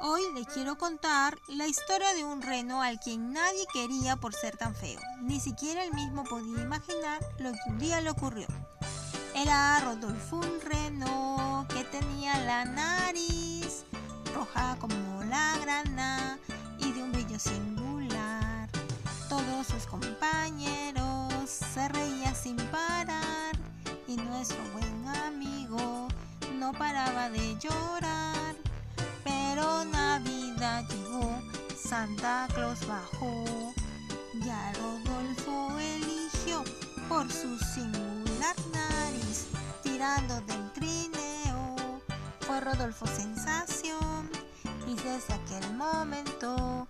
Hoy les quiero contar la historia de un reno al quien nadie quería por ser tan feo. Ni siquiera él mismo podía imaginar lo que un día le ocurrió. Era Rodolfo un reno que tenía la nariz roja como la grana y de un brillo singular. Todos sus compañeros se reían sin parar y nuestro buen amigo no paraba de llorar. Santa Claus bajó, ya Rodolfo eligió por su singular nariz, tirando del trineo. Fue Rodolfo sensación y desde aquel momento